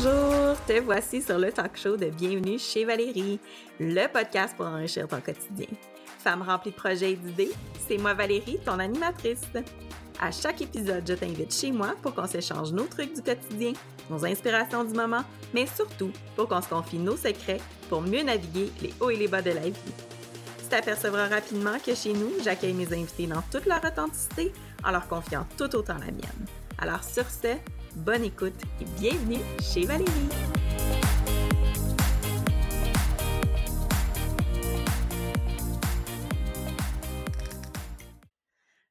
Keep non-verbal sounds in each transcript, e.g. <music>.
Bonjour, te voici sur le talk show de Bienvenue chez Valérie, le podcast pour enrichir ton quotidien. Femme remplie de projets et d'idées, c'est moi Valérie, ton animatrice. À chaque épisode, je t'invite chez moi pour qu'on s'échange nos trucs du quotidien, nos inspirations du moment, mais surtout pour qu'on se confie nos secrets pour mieux naviguer les hauts et les bas de la vie. Tu t'apercevras rapidement que chez nous, j'accueille mes invités dans toute leur authenticité en leur confiant tout autant la mienne. Alors sur ce, bonne écoute et bienvenue chez Valérie.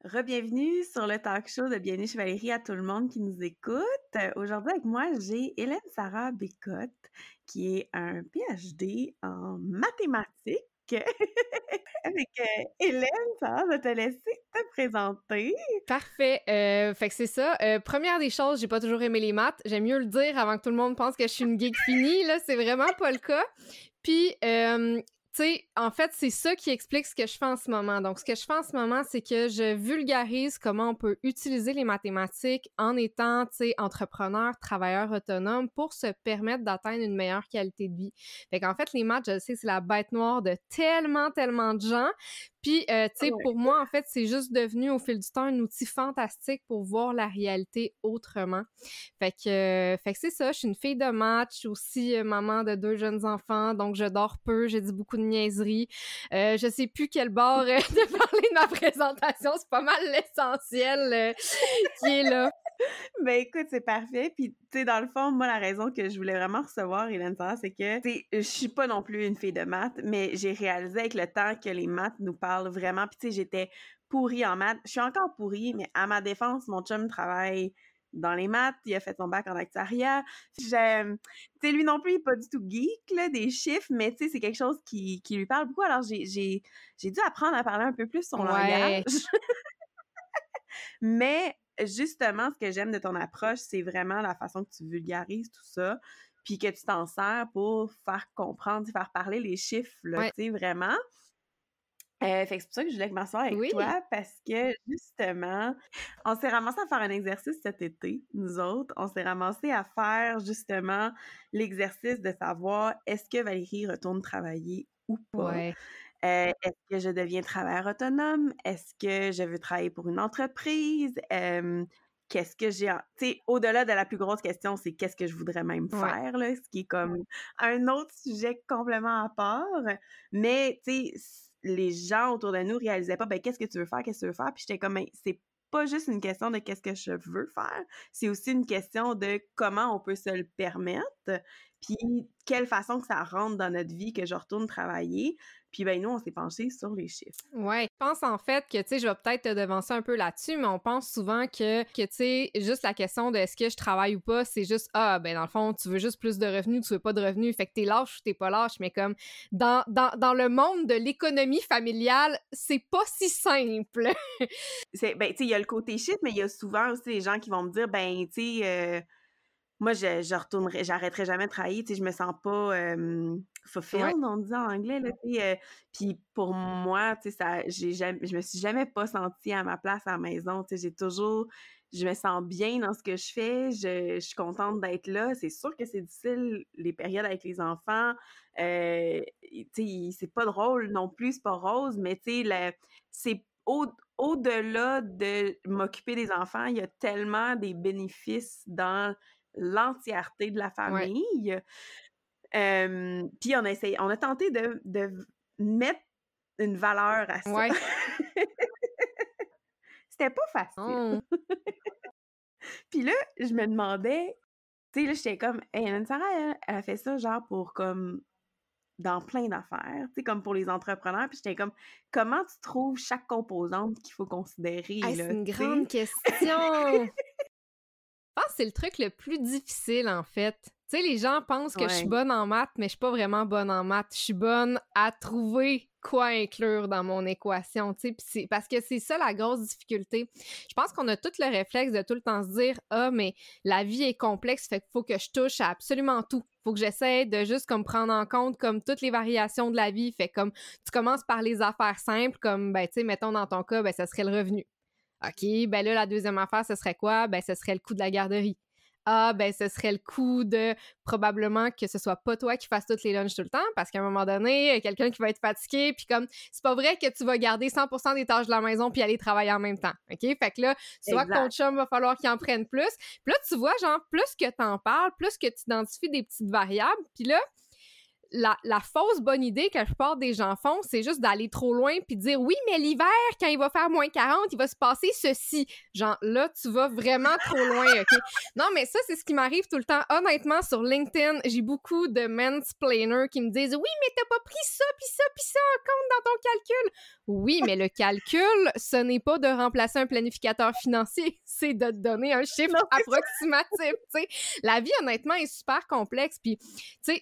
Rebienvenue sur le talk show de Bienvenue chez Valérie à tout le monde qui nous écoute. Aujourd'hui avec moi, j'ai Hélène Sarah Bécotte qui est un PhD en mathématiques <laughs> avec euh, Hélène, ça, vais te laisser te présenter. Parfait. Euh, fait que c'est ça. Euh, première des choses, j'ai pas toujours aimé les maths. J'aime mieux le dire avant que tout le monde pense que je suis une geek finie. Là, c'est vraiment pas le cas. Puis, tu sais, en fait, c'est ça qui explique ce que je fais en ce moment. Donc, ce que je fais en ce moment, c'est que je vulgarise comment on peut utiliser les mathématiques en étant, tu sais, entrepreneur, travailleur autonome pour se permettre d'atteindre une meilleure qualité de vie. Fait qu'en fait, les maths, je sais, c'est la bête noire de tellement, tellement de gens. Puis, euh, tu sais, pour moi, en fait, c'est juste devenu au fil du temps un outil fantastique pour voir la réalité autrement. Fait que, euh, fait que c'est ça. Je suis une fille de match, aussi euh, maman de deux jeunes enfants, donc je dors peu, j'ai dit beaucoup de niaiseries. Euh, je sais plus quel bord <laughs> de parler de ma présentation, c'est pas mal l'essentiel qui est là. Ben écoute, c'est parfait. Puis tu sais, dans le fond, moi, la raison que je voulais vraiment recevoir Hélène c'est que tu sais, je suis pas non plus une fille de maths, mais j'ai réalisé avec le temps que les maths nous parlent vraiment. Puis tu sais, j'étais pourrie en maths. Je suis encore pourrie, mais à ma défense, mon chum travaille dans les maths, il a fait son bac en actuariat. J'aime, tu sais, lui non plus, il est pas du tout geek, là, des chiffres, mais tu sais, c'est quelque chose qui, qui lui parle beaucoup. Alors, j'ai, j'ai, j'ai dû apprendre à parler un peu plus son langage. <laughs> mais justement, ce que j'aime de ton approche, c'est vraiment la façon que tu vulgarises tout ça, puis que tu t'en sers pour faire comprendre, faire parler les chiffres, là, tu sais, vraiment. Euh, fait que c'est pour ça que je voulais m'asseoir avec toi parce que justement, on s'est ramassé à faire un exercice cet été, nous autres. On s'est ramassé à faire justement l'exercice de savoir est-ce que Valérie retourne travailler ou pas? Euh, est-ce que je deviens travailleur autonome? Est-ce que je veux travailler pour une entreprise? qu'est-ce que j'ai... Tu sais, au-delà de la plus grosse question, c'est qu'est-ce que je voudrais même faire, là, ce qui est comme un autre sujet complètement à part. Mais, tu sais, les gens autour de nous réalisaient pas, ben, qu'est-ce que tu veux faire, qu'est-ce que tu veux faire? Puis j'étais comme, ben, c'est pas juste une question de qu'est-ce que je veux faire, c'est aussi une question de comment on peut se le permettre, puis quelle façon que ça rentre dans notre vie que je retourne travailler, puis ben nous, on s'est penché sur les chiffres. Ouais, je pense en fait que, tu sais, je vais peut-être te devancer un peu là-dessus, mais on pense souvent que, que tu sais, juste la question de est-ce que je travaille ou pas, c'est juste, ah, ben dans le fond, tu veux juste plus de revenus, tu veux pas de revenus, fait que t'es lâche ou t'es pas lâche, mais comme dans, dans, dans le monde de l'économie familiale, c'est pas si simple. c'est, ben, tu sais, il y a le côté chiffre, mais il y a souvent aussi les gens qui vont me dire, ben, tu sais, euh, moi, je, je retournerai, j'arrêterai jamais de travailler, tu sais, je me sens pas euh, fulfilled, on dit en anglais, là, tu sais. Euh, puis pour moi, tu sais, ça, j'ai jamais, je me suis jamais pas sentie à ma place à la maison, tu sais, j'ai toujours, je me sens bien dans ce que je fais, je, je suis contente d'être là. C'est sûr que c'est difficile, les périodes avec les enfants, euh, tu sais, c'est pas drôle non plus, c'est pas rose, mais tu sais, c'est au, au-delà de m'occuper des enfants, il y a tellement des bénéfices dans l'entièreté de la famille. puis on a essayé, on a tenté de, de mettre une valeur à ça. <laughs> C'était pas facile. Oh. <laughs> puis là, je me demandais, tu sais, là, j'étais comme, hey, Sarah, elle, a fait ça genre pour comme dans plein d'affaires, tu sais, comme pour les entrepreneurs. Puis j'étais comme, comment tu trouves chaque composante qu'il faut considérer? c'est une grande question! <laughs> pense que c'est le truc le plus difficile, en fait. Tu sais, les gens pensent que je suis bonne en maths, mais je suis pas vraiment bonne en maths. Je suis bonne à trouver quoi inclure dans mon équation, tu sais, parce que c'est ça la grosse difficulté. Je pense qu'on a tout le réflexe de tout le temps se dire ah mais la vie est complexe, fait qu'il faut que je touche à absolument tout. Faut que j'essaie de juste comme prendre en compte comme toutes les variations de la vie, fait comme tu commences par les affaires simples comme ben tu sais mettons dans ton cas ben ça serait le revenu. OK, ben là, la deuxième affaire, ce serait quoi? Ben, ce serait le coût de la garderie. ah, ben, ce serait le coup de probablement que ce soit pas toi qui fasses toutes les lunchs tout le temps, parce qu'à un moment donné, quelqu'un qui va être fatigué, puis comme, c'est pas vrai que tu vas garder 100% des tâches de la maison puis aller travailler en même temps, OK? Fait que là, soit que ton chum va falloir qu'il en prenne plus. Puis là, tu vois, genre, plus que t'en parles, plus que tu identifies des petites variables, puis là, la, fausse bonne idée que la plupart des gens font, c'est juste d'aller trop loin puis dire oui, mais l'hiver, quand il va faire moins 40, il va se passer ceci. Genre, là, tu vas vraiment trop loin, OK? <laughs> Non, mais ça, c'est ce qui m'arrive tout le temps. Honnêtement, sur LinkedIn, j'ai beaucoup de mansplainers qui me disent oui, mais t'as pas pris ça, puis ça, puis ça en compte dans ton calcul. Oui, mais le calcul, ce n'est pas de remplacer un planificateur financier, <laughs> c'est de te donner un chiffre approximatif. La vie, honnêtement, est super complexe. Puis,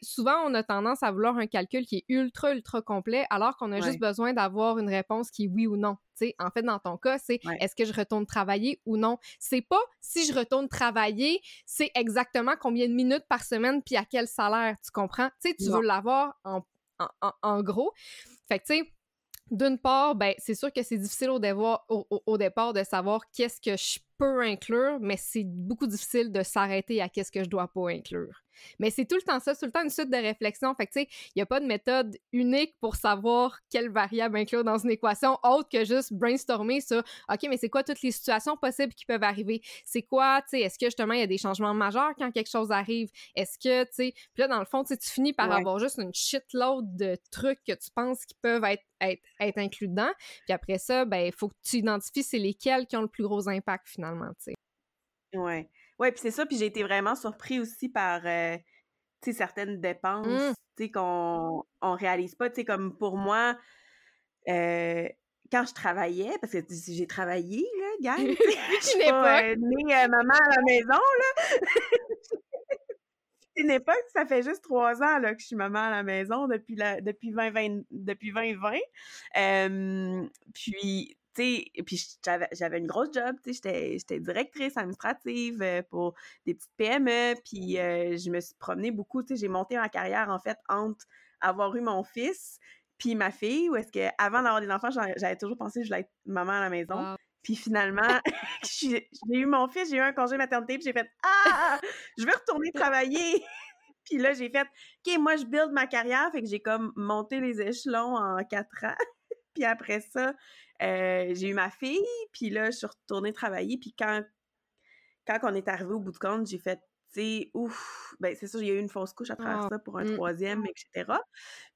souvent, on a tendance à vouloir un calcul qui est ultra, ultra complet, alors qu'on a juste besoin d'avoir une réponse qui est oui ou non. en fait, dans ton cas, c'est est-ce que je retourne travailler ou non? C'est pas si je retourne travailler, c'est exactement combien de minutes par semaine puis à quel salaire, tu comprends? Tu veux l'avoir en, en, en, gros. Fait que, tu sais, d'une part, ben, c'est sûr que c'est difficile au, au, départ de savoir qu'est-ce que je peux inclure, mais c'est beaucoup difficile de s'arrêter à qu'est-ce que je dois pas inclure. Mais c'est tout le temps ça, c'est tout le temps une suite de réflexions. Fait que, tu sais, il n'y a pas de méthode unique pour savoir quelle variable inclure dans une équation autre que juste brainstormer sur, OK, mais c'est quoi toutes les situations possibles qui peuvent arriver? C'est quoi, tu sais, est-ce que justement il y a des changements majeurs quand quelque chose arrive? Est-ce que, tu sais, puis là, dans le fond, tu finis par avoir juste une shitload de trucs que tu penses qui peuvent être, être, inclus dedans. Puis après ça, ben, il faut que tu identifies c'est lesquels qui ont le plus gros impact finalement, tu sais. Ouais. Ouais, puis c'est ça, puis j'ai été vraiment surpris aussi par, euh, certaines dépenses, mmh. sais, qu'on on réalise pas, tu sais, comme pour moi, euh, quand je travaillais, parce que j'ai travaillé, là, gang, <laughs> je n'ai pas euh, née maman à la maison, là. C'est <laughs> une époque, ça fait juste trois ans là, que je suis maman à la maison depuis, la, depuis 2020. Depuis 2020. puis, et puis j'avais une grosse job, tu sais, j'étais directrice administrative euh, pour des petites PME, puis euh, je me suis promenée beaucoup, tu sais, j'ai monté ma carrière, en fait, entre avoir eu mon fils puis ma fille, ou est-ce que avant d'avoir des enfants, j'avais toujours pensé que je voulais être maman à la maison. Puis finalement, <laughs> <laughs> j'ai eu mon fils, j'ai eu un congé maternité, puis j'ai fait « Ah! Je veux retourner travailler! » <laughs> Puis là, j'ai fait « OK, moi, je build ma carrière. » Fait que j'ai comme monté les échelons en quatre ans. puis après ça, euh, j'ai eu ma fille, puis là, je suis retournée travailler, puis quand, quand on est arrivé au bout de compte, j'ai fait, tu sais, ouf, ben c'est ça, j'ai eu une fausse couche à travers ah, ça pour un mmh. troisième, etc.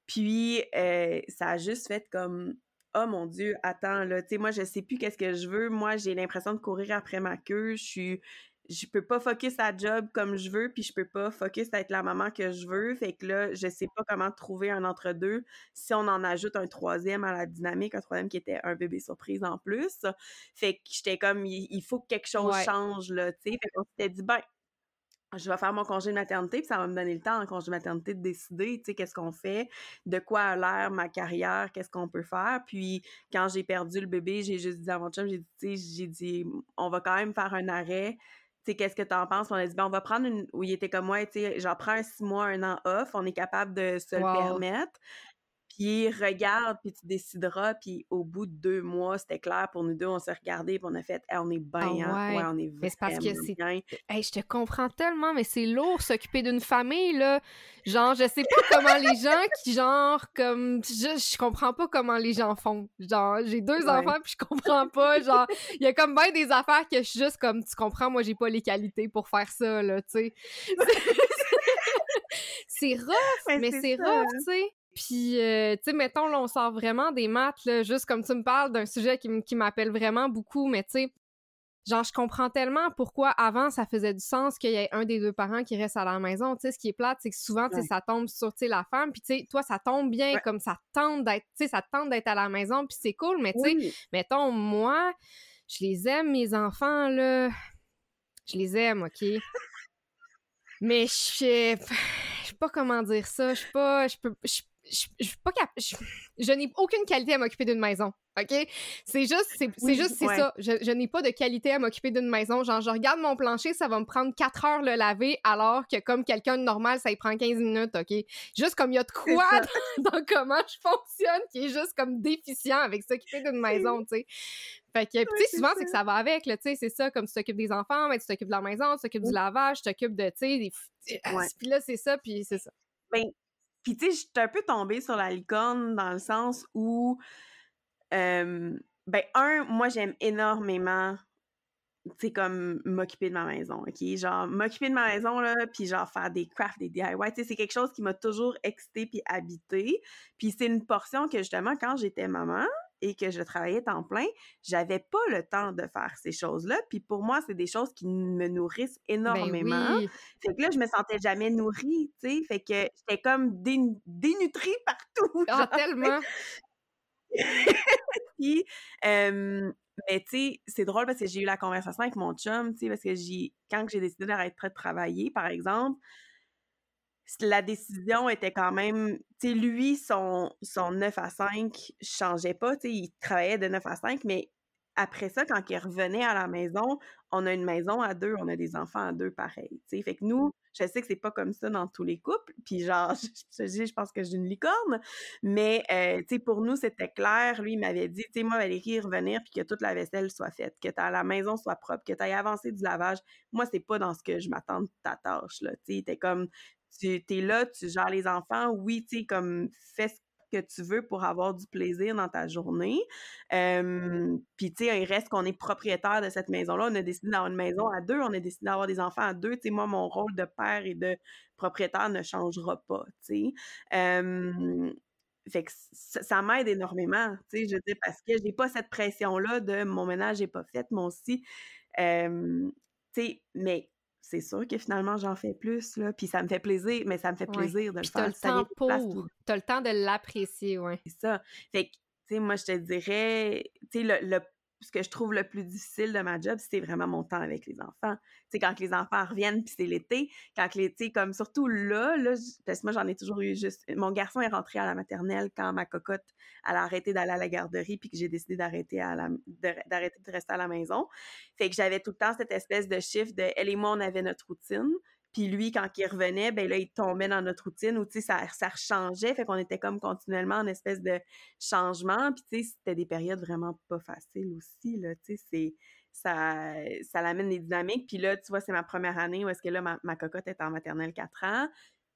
Puis, euh, ça a juste fait comme, oh mon Dieu, attends, là, tu sais, moi, je sais plus qu'est-ce que je veux. Moi, j'ai l'impression de courir après ma queue. Je suis, je peux pas focus à job comme je veux, puis je peux pas focus à être la maman que je veux. Fait que là, je sais pas comment trouver un entre-deux si on en ajoute un troisième à la dynamique, un troisième qui était un bébé surprise en plus. Fait que j'étais comme, il, faut que quelque chose change, là, tu sais. Fait qu'on s'était dit, ben, je vais faire mon congé de maternité, puis ça va me donner le temps en congé de maternité de décider, tu sais, qu'est-ce qu'on fait, de quoi a l'air ma carrière, qu'est-ce qu'on peut faire. Puis quand j'ai perdu le bébé, j'ai juste dit à mon chum, j'ai dit, j'ai dit, on va quand même faire un arrêt tu sais, qu'est-ce que tu en penses? On a dit, ben, on va prendre une, où il était comme moi, tu sais, j'en prends un six mois, un an off, on est capable de se le permettre. Puis regarde, puis tu décideras. Puis au bout de deux mois, c'était clair pour nous deux, on s'est regardé, puis on a fait, on est bien, ah ouais. on est Mais c'est parce que c'est. je te comprends tellement, mais c'est lourd s'occuper d'une famille, là. Genre, je sais pas comment les gens qui, genre, comme. Je, je comprends pas comment les gens font. Genre, j'ai deux enfants, puis je comprends pas. Genre, il y a comme bien des affaires que je suis juste comme, tu comprends, moi, j'ai pas les qualités pour faire ça, là, tu sais. <laughs> c'est rough, mais c'est rough, tu sais. Puis, euh, tu sais, mettons, là, on sort vraiment des maths, là, juste comme tu me parles d'un sujet qui, m'appelle vraiment beaucoup, mais tu sais, genre, je comprends tellement pourquoi avant, ça faisait du sens qu'il y ait un des deux parents qui reste à la maison. Tu sais, ce qui est plate, c'est que souvent, tu sais, ça tombe sur, tu sais, la femme, puis tu sais, toi, ça tombe bien, comme ça tente d'être, tu sais, ça tente d'être à la maison, puis c'est cool, mais tu sais, mettons, moi, je les aime, mes enfants, là, je les aime, OK? mais je sais pas comment dire ça, je sais pas, je peux, je, je, pas je, n'ai aucune qualité à m'occuper d'une maison. OK? C'est juste, c'est, juste, c'est ça. Je, n'ai pas de qualité à m'occuper d'une maison. Genre, je regarde mon plancher, ça va me prendre 4 heures le laver, alors que comme quelqu'un de normal, ça y prend 15 minutes, OK? Juste comme il y a de quoi <laughs> dans, comment je fonctionne qui est juste comme déficient avec s'occuper d'une maison, tu sais. Fait que, tu sais, souvent, c'est que ça va avec, tu sais, c'est ça, comme tu t'occupes des enfants, mais tu t'occupes de la maison, tu t'occupes du lavage, tu t'occupes de, tu sais, des... Puis là, c'est ça, puis c'est ça. Ben, puis tu sais, je suis un peu tombée sur la licorne dans le sens où, ben, un, moi, j'aime énormément tu sais, comme m'occuper de ma maison, OK? Genre, m'occuper de ma maison, là, puis genre faire des crafts, des DIY, tu sais, c'est quelque chose qui m'a toujours excité puis habité. Puis c'est une portion que, justement, quand j'étais maman et que je travaillais temps plein, j'avais pas le temps de faire ces choses-là. Puis pour moi, c'est des choses qui me nourrissent ben énormément. Fait que là, je me sentais jamais nourrie, tu sais. Fait que j'étais comme dénutrie <laughs> partout. Ah, tellement! <laughs> puis, mais tu sais, c'est drôle parce que j'ai eu la conversation avec mon chum, tu sais, parce que j'ai, quand j'ai décidé d'arrêter de travailler, par exemple, la décision était quand même, tu lui, son, son 9 à 5 changeait pas, il travaillait de 9 à 5, mais après ça, quand il revenait à la maison, on a une maison à deux, on a des enfants à deux pareil. sais. Fait que nous, je sais que c'est pas comme ça dans tous les couples, puis genre, <laughs> je, je, je pense que j'ai une licorne, mais euh, pour nous, c'était clair. Lui, il m'avait dit, tu sais, moi, Valérie, revenir, puis que toute la vaisselle soit faite, que ta, la maison soit propre, que tu ailles avancer du lavage. Moi, c'est pas dans ce que je m'attends de ta tâche, là. Tu sais, t'es comme, tu es là, tu gères les enfants, oui, tu sais, comme, fais ce que tu veux pour avoir du plaisir dans ta journée. Puis, tu sais, il reste qu'on est propriétaire de cette maison-là. On a décidé d'avoir une maison à deux, on a décidé d'avoir des enfants à deux. Tu sais, moi, mon rôle de père et de propriétaire ne changera pas, tu sais. fait que ça, m'aide énormément, tu sais, je dis, parce que j'ai pas cette pression-là de mon ménage n'est pas fait, moi aussi. tu sais, mais c'est sûr que finalement, j'en fais plus, là. Puis ça me fait plaisir, mais ça me fait plaisir de le faire. T'as le temps pour. T'as le temps de l'apprécier, ouais. C'est ça. Fait que, tu sais, moi, je te dirais, tu sais, le, ce que je trouve le plus difficile de ma job, c'est vraiment mon temps avec les enfants. Tu quand les enfants reviennent, puis c'est l'été, quand l'été, comme surtout là, là, parce que moi, j'en ai toujours eu juste... Mon garçon est rentré à la maternelle quand ma cocotte, elle a arrêté d'aller à la garderie, puis que j'ai décidé d'arrêter d'arrêter de rester à la maison. Fait que j'avais tout le temps cette espèce de chiffre de, elle et moi, on avait notre routine. Puis lui, quand il revenait, ben là, il tombait dans notre routine où, tu ça, ça changeait. Fait qu'on était comme continuellement en espèce de changement. Puis, c'était des périodes vraiment pas faciles aussi, là. Tu. Ça, ça l'amène des dynamiques. Puis là, tu vois, c'est ma première année où est-ce que là, ma, ma cocotte est en maternelle 4 ans.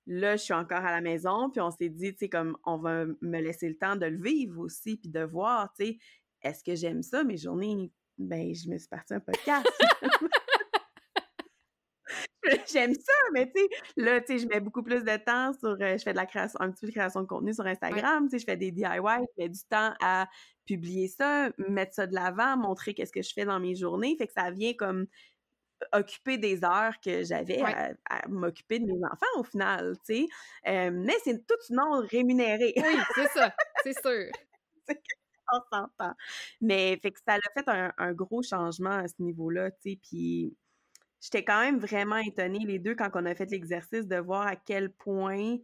Là, je suis encore à la maison, puis on s'est dit, tu sais, comme, on va me laisser le temps de le vivre aussi, puis de voir, tu sais, est-ce que j'aime ça, mes journées? Ben, je me suis partie un podcast. <laughs> J'aime ça, mais tu sais, là, tu sais, je mets beaucoup plus de temps sur, euh, je fais de la création, un petit peu de création de contenu sur Instagram, tu sais, je fais des DIY, je mets du temps à publier ça, mettre ça de l'avant, montrer qu'est-ce que je fais dans mes journées, fait que ça vient comme occuper des heures que j'avais à, m'occuper de mes enfants au final, tu sais. Euh, mais c'est tout non rémunéré. Oui, c'est ça, c'est sûr. <laughs> on s'entend. Mais fait que ça a fait un, un, gros changement à ce niveau-là, tu sais, puis j'étais quand même vraiment étonnée, les deux, quand on a fait l'exercice, de voir à quel point.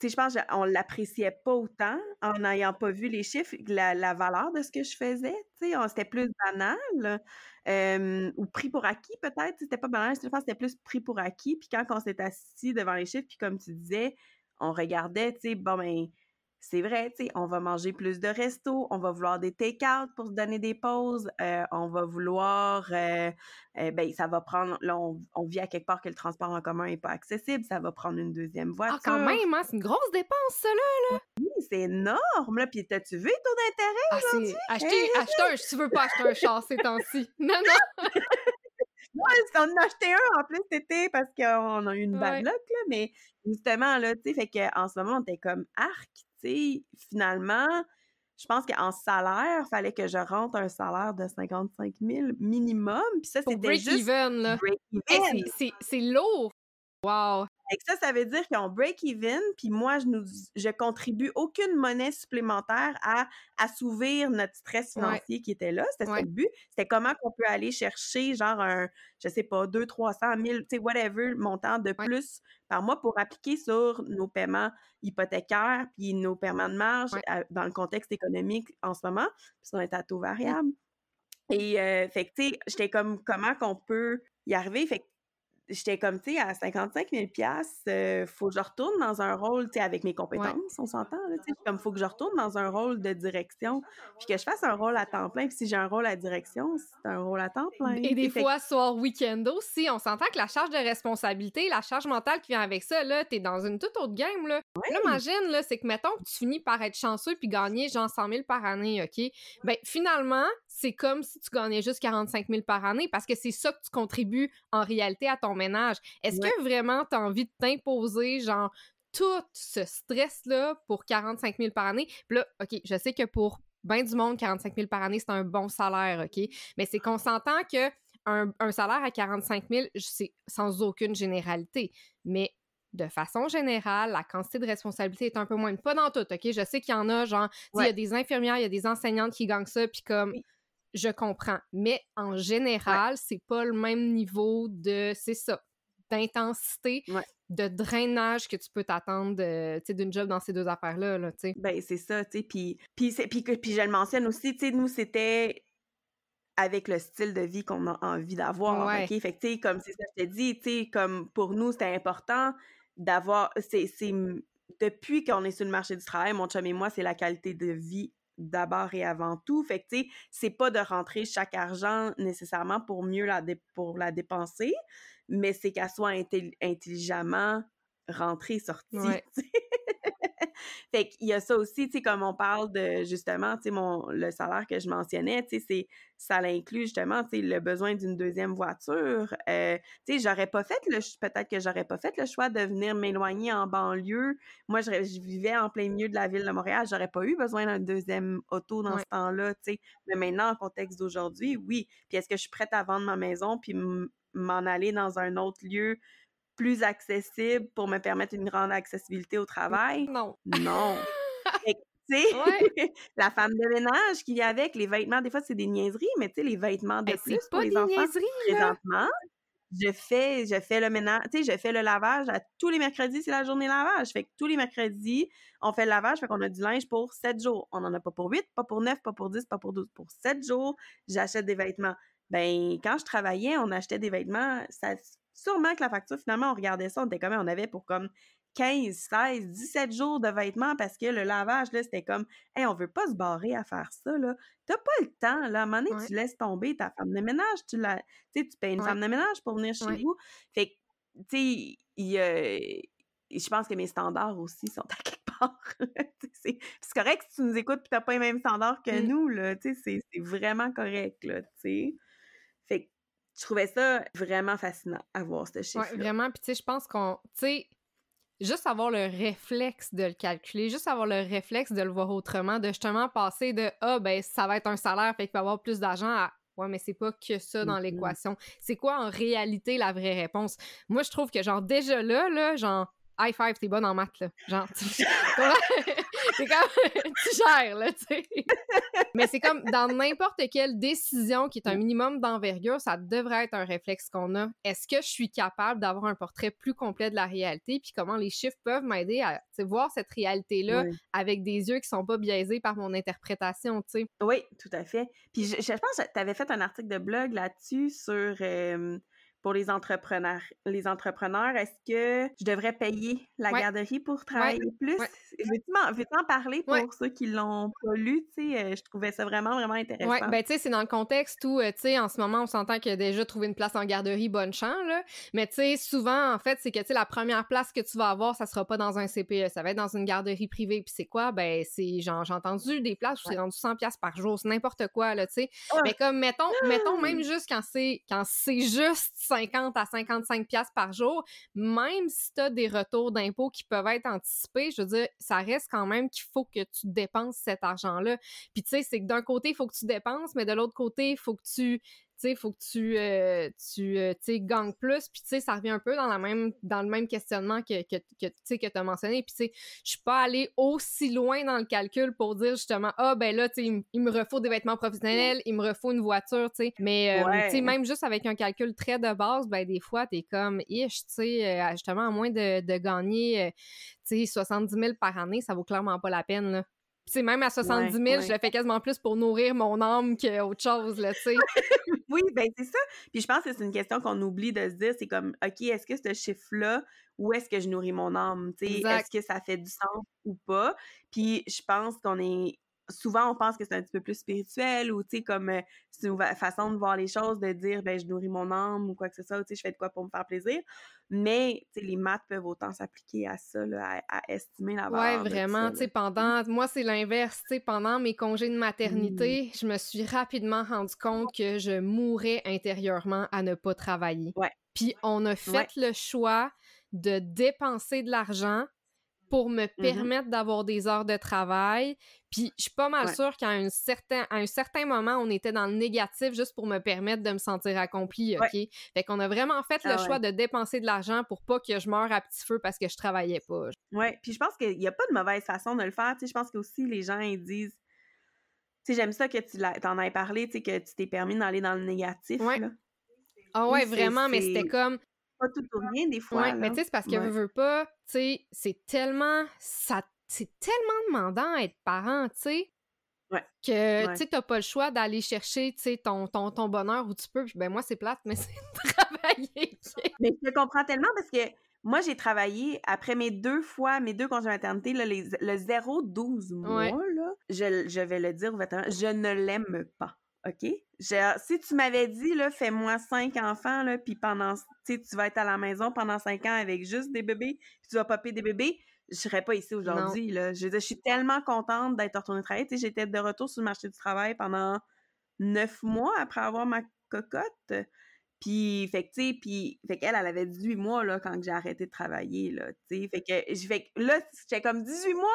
Tu sais, je pense qu'on l'appréciait pas autant en n'ayant pas vu les chiffres, la, valeur de ce que je faisais. Tu sais, c'était plus banal ou pris pour acquis peut-être. C'était pas banal, je pense c'était plus pris pour acquis. Puis quand on s'est assis devant les chiffres, puis comme tu disais, on regardait, tu sais, bon, ben c'est vrai, tu sais, on va manger plus de restos, on va vouloir des take-out pour se donner des pauses, euh, on va vouloir, euh, euh, ben, ça va prendre, là, on, vit à quelque part que le transport en commun n'est pas accessible, ça va prendre une deuxième voiture. Ah, quand même, hein, c'est une grosse dépense, ça, là! Oui, c'est énorme, là, puis t'as-tu vu ton intérêt ah, aujourd'hui? Acheter, acheter un, tu veux pas acheter un char ces temps-ci. <laughs> Non, non! <laughs> Moi, on en a acheté un en plus cet été parce qu'on a eu une bad luck, là, mais justement, là, tu sais, fait qu'en ce moment, on était comme arc, finalement, je pense qu'en salaire, il fallait que je rentre un salaire de 55 000 minimum. Puis ça, c'était juste... Even, là. Break even. C'est lourd. Wow. Et ça, ça veut dire qu'on break even, puis moi, je, nous, je contribue aucune monnaie supplémentaire à assouvir notre stress financier qui était là. C'était ça le but. C'était comment qu'on peut aller chercher, genre, un, je sais pas, 200, 300, 1000, tu sais, whatever, montant de plus par mois pour appliquer sur nos paiements hypothécaires, puis nos paiements de marge dans le contexte économique en ce moment, puisqu'on est à taux variable. Et, euh, fait que, tu sais, j'étais comme, comment qu'on peut y arriver? Fait que j'étais comme, tu sais, à 55 000 il faut que je retourne dans un rôle, tu sais, avec mes compétences, on s'entend, tu sais, comme, faut que je retourne dans un rôle de direction, puis que je fasse un rôle à temps plein, puis si j'ai un rôle à direction, c'est un rôle à temps plein. Et des fois, soir, week-end aussi, on s'entend que la charge de responsabilité, la charge mentale qui vient avec ça, là, t'es dans une toute autre game, là. Là, imagine, là, c'est que, mettons que tu finis par être chanceux puis gagner, genre, 100 000 par année, OK? Ben, finalement, c'est comme si tu gagnais juste 45 000 par année parce que c'est ça que tu contribues en réalité à ton ménage. Est-ce que vraiment tu as envie de t'imposer, genre, tout ce stress-là pour 45 000 par année? Puis là, OK, je sais que pour bien du monde, 45 000 par année, c'est un bon salaire, OK? Mais c'est qu'on s'entend que un, salaire à 45 000, c'est sans aucune généralité. Mais de façon générale, la quantité de responsabilité est un peu moins. Pas dans tout, OK? Je sais qu'il y en a, genre, il y a des infirmières, il y a des enseignantes qui gagnent ça, puis comme, je comprends. Mais en général, c'est pas le même niveau de, c'est ça, d'intensité, de drainage que tu peux t'attendre d'une job dans ces deux affaires-là. Là, ben, c'est ça, tu sais. Puis, je le mentionne aussi, tu sais, nous, c'était avec le style de vie qu'on a envie d'avoir. OK? Fait que, comme c'est ça, je te dis, tu sais, comme pour nous, c'était important d'avoir. C'est. Depuis qu'on est sur le marché du travail, mon chum et moi, c'est la qualité de vie d'abord et avant tout. Fait que, tu sais, c'est pas de rentrer chaque argent nécessairement pour mieux la, pour la dépenser, mais c'est qu'elle soit intelligemment rentrée, sortie. <laughs> fait qu'il y a ça aussi, tu sais, comme on parle de, justement, tu sais, mon, le salaire que je mentionnais, tu sais, ça l'inclut justement, tu sais, le besoin d'une deuxième voiture. Euh, tu sais, j'aurais pas fait le, peut-être que j'aurais pas fait le choix de venir m'éloigner en banlieue. Moi, je, vivais en plein milieu de la ville de Montréal, j'aurais pas eu besoin d'un deuxième auto dans ce temps-là, tu sais. Mais maintenant, en contexte d'aujourd'hui, oui. Puis est-ce que je suis prête à vendre ma maison puis m'en aller dans un autre lieu plus accessible pour me permettre une grande accessibilité au travail? Non. Non. <laughs> tu sais, <laughs> la femme de ménage qui vient avec, les vêtements, des fois, c'est des niaiseries, mais tu sais, les vêtements de plus pour les enfants, présentement, je fais, je fais le ménage, tu sais, je fais le lavage à tous les mercredis, c'est la journée lavage. Fait que tous les mercredis, on fait le lavage, fait qu'on a du linge pour sept jours. On n'en a pas pour huit, pas pour neuf, pas pour dix, pas pour douze. Pour sept jours, j'achète des vêtements. Ben, quand je travaillais, on achetait des vêtements, ça sûrement que la facture, finalement, on regardait ça, on était comme, on avait pour comme 15, 16, 17 jours de vêtements parce que le lavage, là, c'était comme, hey, on veut pas se barrer à faire ça, là. T'as pas le temps, là. À un moment donné, tu laisses tomber ta femme de ménage, tu la, tu tu payes une femme de ménage pour venir chez vous. Fait que, tu sais, je pense que mes standards aussi sont à quelque part. <laughs> c'est correct si tu nous écoutes et t'as pas les mêmes standards que mmh. nous, là. Tu sais, c'est vraiment correct, là, tu sais. Je trouvais ça vraiment fascinant à voir ce chiffre. Oui, vraiment. Puis, tu sais, je pense qu'on. Tu sais, juste avoir le réflexe de le calculer, juste avoir le réflexe de le voir autrement, de justement passer de Ah, ben, ça va être un salaire, fait qu'il va avoir plus d'argent à Ouais, mais c'est pas que ça dans l'équation. C'est quoi en réalité la vraie réponse? Moi, je trouve que, genre, déjà là, là, genre, high five, t'es bonne en maths, là. Genre. <laughs> <laughs> c'est comme, <laughs> tu gères, là, tu sais. Mais c'est comme, dans n'importe quelle décision qui est un minimum d'envergure, ça devrait être un réflexe qu'on a. Est-ce que je suis capable d'avoir un portrait plus complet de la réalité, puis comment les chiffres peuvent m'aider à voir cette réalité-là avec des yeux qui sont pas biaisés par mon interprétation, tu sais? Oui, tout à fait. Puis je, pense que tu avais fait un article de blog là-dessus sur... Euh, pour les entrepreneurs. Les entrepreneurs, est-ce que je devrais payer la garderie pour travailler plus? Veux-tu en parler pour ceux qui l'ont pas lu? Euh, je trouvais ça vraiment, vraiment intéressant. Oui, ben tu sais, c'est dans le contexte où, euh, tu sais, en ce moment, on s'entend qu'il y a déjà trouvé une place en garderie, bonne chance, là. Mais tu sais, souvent, en fait, c'est que, tu sais, la première place que tu vas avoir, ça sera pas dans un CPE, ça va être dans une garderie privée. Puis c'est quoi? Ben, c'est, genre, j'ai entendu des places où c'est rendu 100 pièces par jour, c'est n'importe quoi, là, tu sais. Ah! Mais comme, mettons, mettons <gasps> même juste quand c'est, quand c'est juste 50 à 55 pièces par jour, même si tu as des retours d'impôts qui peuvent être anticipés, je veux dire, ça reste quand même qu'il faut que tu dépenses cet argent-là. Puis tu sais, c'est que d'un côté, il faut que tu dépenses, mais de l'autre côté, il faut que tu tu sais, il faut que tu, euh, tu euh, gagnes plus. Puis, tu sais, ça revient un peu dans, la même, dans le même questionnement que, que, que tu as mentionné. Puis, tu sais, je suis pas allée aussi loin dans le calcul pour dire justement, ah, ben là, tu sais, il, me refaut des vêtements professionnels, il me refaut une voiture, tu sais. Mais, euh, tu sais, même juste avec un calcul très de base, ben des fois, tu es comme, ish, tu sais, justement, à moins de, de gagner, tu sais, 70 000 par année, ça vaut clairement pas la peine, là c'est même à 70 000, je le fais quasiment plus pour nourrir mon âme qu'autre chose, là, tu sais. <laughs> Oui, ben c'est ça. Puis je pense que c'est une question qu'on oublie de se dire, c'est comme, OK, est-ce que ce chiffre-là, où est-ce que je nourris mon âme? Est-ce que ça fait du sens ou pas? Puis je pense qu'on est souvent on pense que c'est un petit peu plus spirituel ou tu sais comme euh, c'est une façon de voir les choses de dire ben je nourris mon âme ou quoi que ce soit tu sais je fais de quoi pour me faire plaisir. Mais tu sais les maths peuvent autant s'appliquer à ça là, à, estimer la valeur ouais vraiment tu sais pendant moi c'est l'inverse tu sais pendant mes congés de maternité mmh. je me suis rapidement rendu compte que je mourais intérieurement à ne pas travailler. Ouais. puis on a fait le choix de dépenser de l'argent pour me mmh permettre d'avoir des heures de travail. Puis je suis pas mal sûre qu'à un certain, à un certain moment, on était dans le négatif juste pour me permettre de me sentir accomplie, OK? Fait qu'on a vraiment fait le ah choix de dépenser de l'argent pour pas que je meure à petit feu parce que je travaillais pas. Ouais, puis je pense qu'il y a pas de mauvaise façon de le faire. Tu sais, je pense qu'aussi les gens, ils disent... Tu sais, j'aime ça que tu t'en aies parlé, tu sais, que tu t'es permis d'aller dans le négatif, ouais. Ah ouais, vraiment, mais c'était comme pas tout ou rien des fois. mais tu sais, c'est parce que je veux pas, tu sais, c'est tellement, ça, c'est tellement demandant à être parent, tu sais. Ouais. Que, tu sais, t'as pas le choix d'aller chercher, tu sais, ton, ton, ton, bonheur où tu peux. ben, moi, c'est plate, mais <laughs> c'est travailler. mais je te comprends tellement parce que moi, j'ai travaillé après mes deux fois, mes deux congés maternité, là, les, le 0-12 mois, là, je, je vais le dire je ne l'aime pas. OK? si tu m'avais dit, là, fais-moi cinq enfants, là, puis pendant, tu vas être à la maison pendant cinq ans avec juste des bébés, puis tu vas popper des bébés, je serais pas ici aujourd'hui, là. Je, je suis tellement contente d'être retournée travailler. Tu j'étais de retour sur le marché du travail pendant neuf mois après avoir ma cocotte. Puis, fait que, tu sais, puis, fait qu'elle, elle avait 18 mois, là, quand j'ai arrêté de travailler, là, tu sais. Fait que, fait que là, j'étais comme 18 mois,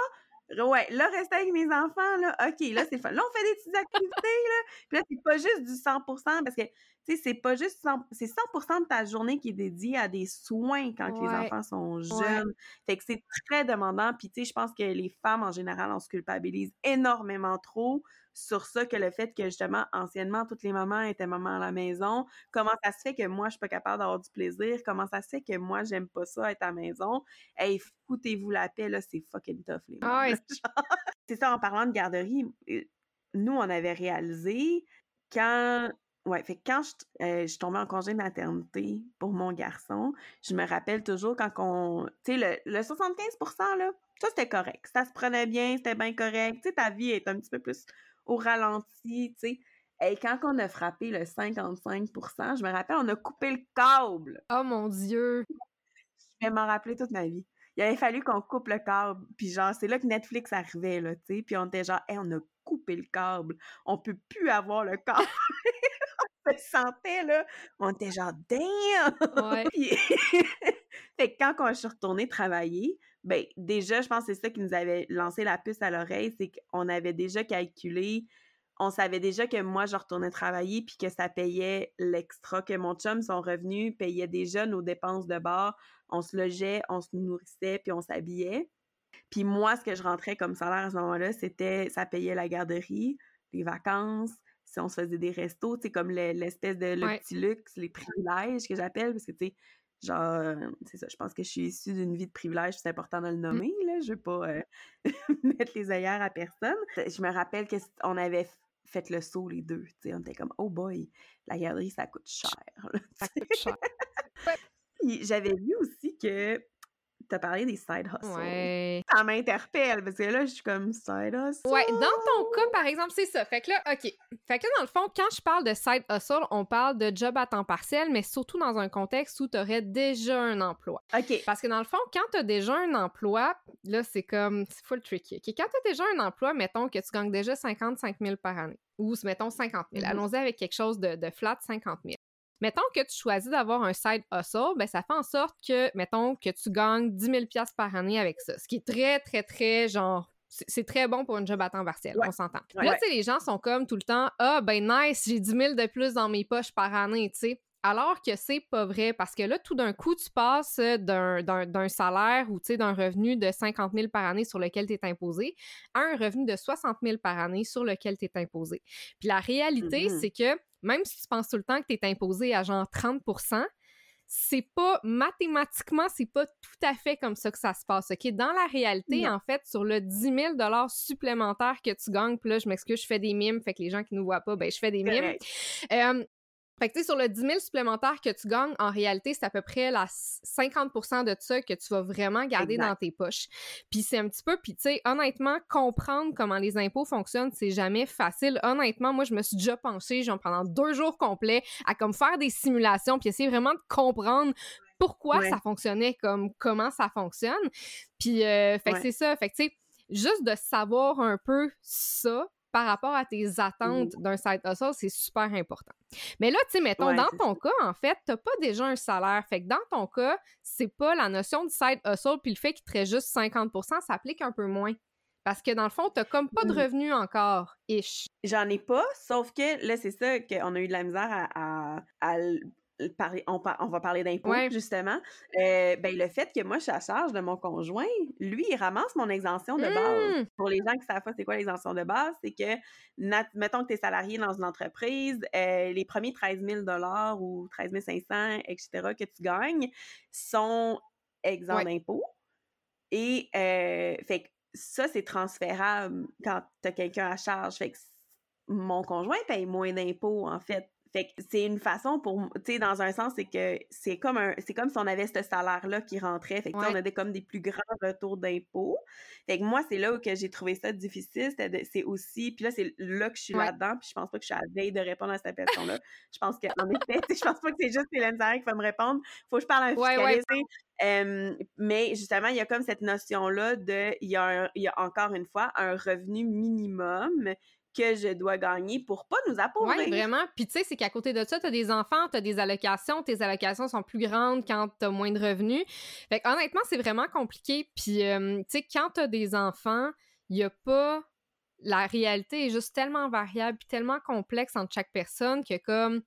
Ouais, là, rester avec mes enfants, là, OK, là, c'est fun. Là, on fait des petites activités, là. Puis là, c'est pas juste du 100% parce que, tu sais, c'est pas juste 100 c'est 100 de ta journée qui est dédiée à des soins quand les enfants sont jeunes. Fait que c'est très demandant. Puis, tu sais, je pense que les femmes, en général, on se culpabilise énormément trop sur ça que le fait que justement anciennement toutes les mamans étaient mamans à la maison? Comment ça se fait que moi je suis pas capable d'avoir du plaisir? Comment ça se fait que moi j'aime pas ça être à la maison? Hey foutez-vous la paix là c'est fucking tough les ah <laughs> c'est ça en parlant de garderie euh, nous on avait réalisé quand Ouais, fait quand je, euh, je tombais en congé de maternité pour mon garçon, je me rappelle toujours quand on. Tu sais, le, le 75% là, ça c'était correct. Ça se prenait bien, c'était bien correct. Tu sais, ta vie est un petit peu plus au ralenti, tu sais. Et quand on a frappé le 55% je me rappelle, on a coupé le câble. Oh mon Dieu! Je vais m'en rappeler toute ma vie. Il avait fallu qu'on coupe le câble. Puis genre, c'est là que Netflix arrivait, là, tu sais. Puis on était genre, hey, on a coupé le câble. On peut plus avoir le câble. <laughs> on se sentait, là. On était genre, damn! Ouais. <laughs> <laughs> fait que quand on, je suis retournée travailler, ben déjà, je pense que c'est ça qui nous avait lancé la puce à l'oreille, c'est qu'on avait déjà calculé, on savait déjà que moi, je retournais travailler puis que ça payait l'extra, que mon chum, son revenu, payait déjà nos dépenses de bar. On se logeait, on se nourrissait puis on s'habillait. Puis moi, ce que je rentrais comme salaire à ce moment-là, c'était, ça payait la garderie, les vacances, si on se faisait des restos, tu sais, comme l'espèce de le petit luxe, les privilèges que j'appelle, parce que, tu sais, genre, c'est ça, je pense que je suis issue d'une vie de privilège, c'est important de le mmh. nommer, là, je veux pas euh, <laughs> mettre les œillères à personne. Je me rappelle qu'on avait fait le saut les deux, tu sais, on était comme, oh boy, la garderie, ça coûte cher. <laughs> ça coûte cher. J'avais vu aussi que t'as parlé des side hustles. Ouais. Ça m'interpelle parce que là, je suis comme side hustle. Ouais, dans ton cas, par exemple, c'est ça. Fait que là, OK. Fait que là, dans le fond, quand je parle de side hustle, on parle de job à temps partiel, mais surtout dans un contexte où t'aurais déjà un emploi. OK. Parce que dans le fond, quand t'as déjà un emploi, là, c'est comme, c'est full tricky. OK, quand t'as déjà un emploi, mettons que tu gagnes déjà 55 000 par année, ou mettons 50 000. Mm-hmm. Allons-y avec quelque chose de, de flat, 50 000. Mettons que tu choisis d'avoir un side hustle, ben ça fait en sorte que, mettons, que tu gagnes 10 000 par année avec ça. Ce qui est très, très, très, genre, c'est très bon pour une job à temps partiel, on s'entend. Là, tu sais, les gens sont comme tout le temps, ah, ben nice, j'ai 10 000 de plus dans mes poches par année, tu sais. Alors que c'est pas vrai, parce que là, tout d'un coup, tu passes d'un salaire ou d'un revenu de 50 000 par année sur lequel tu es imposé à un revenu de 60 000 par année sur lequel tu es imposé. Puis la réalité, mm-hmm. c'est que même si tu penses tout le temps que tu es imposé à genre 30% c'est pas mathématiquement, c'est pas tout à fait comme ça que ça se passe. OK? Dans la réalité, en fait, sur le 10 000 supplémentaire que tu gagnes, puis là, je m'excuse, je fais des mimes, fait que les gens qui nous voient pas, ben, je fais des mimes. Fait que, tu sais, sur le 10 000 supplémentaires que tu gagnes, en réalité, c'est à peu près la 50 de ça que tu vas vraiment garder dans tes poches. Puis c'est un petit peu, puis tu sais, honnêtement, comprendre comment les impôts fonctionnent, c'est jamais facile. Honnêtement, moi, je me suis déjà pensée, genre, pendant deux jours complets, à comme faire des simulations, puis essayer vraiment de comprendre pourquoi ça fonctionnait, comme comment ça fonctionne. Puis, euh, fait que c'est ça. Fait que, tu sais, juste de savoir un peu ça, par rapport à tes attentes d'un side hustle, c'est super important. Mais là, tu sais, mettons, dans ton cas, en fait, t'as pas déjà un salaire. Fait que dans ton cas, c'est pas la notion de side hustle puis le fait qu'il te reste juste 50% ça s'applique un peu moins. Parce que dans le fond, t'as comme pas de mmh. revenus encore, ish. J'en ai pas, sauf que là, c'est ça qu'on a eu de la misère à, à on, on, va parler d'impôts, justement. Euh, ben, le fait que moi, je suis à charge de mon conjoint, lui, il ramasse mon exemption de base. Mmh! Pour les gens qui savent pas c'est quoi l'exemption de base, c'est que, mettons que tu es salarié dans une entreprise, euh, les premiers 13 000 ou 13 500, etc., que tu gagnes sont exempts d'impôts. Et, euh, fait que ça, c'est transférable quand tu as quelqu'un à charge. Fait que mon conjoint paye moins d'impôts, en fait, fait que c'est une façon pour, tu sais, dans un sens, c'est que c'est comme un, c'est comme si on avait ce salaire-là qui rentrait. Fait que, on a des, comme des plus grands retours d'impôts. Fait que moi, c'est là où que j'ai trouvé ça difficile. C'est aussi, puis là, c'est là que je suis là-dedans, puis je pense pas que je suis à veille de répondre à cette question-là. je pense qu'en effet, je pense pas que c'est juste Hélène Sarah qui va me répondre. Faut que je parle à un fiscaliste. mais justement, il y a comme cette notion-là de, il y, a il y a encore une fois un revenu minimum que je dois gagner pour pas nous appauvrir. Oui, vraiment. Puis tu sais, c'est qu'à côté de ça, tu as des enfants, tu as des allocations, tes allocations sont plus grandes quand tu as moins de revenus. Fait honnêtement, c'est vraiment compliqué. Puis euh, tu sais, quand tu as des enfants, il y a pas la réalité est juste tellement variable puis tellement complexe entre chaque personne que comme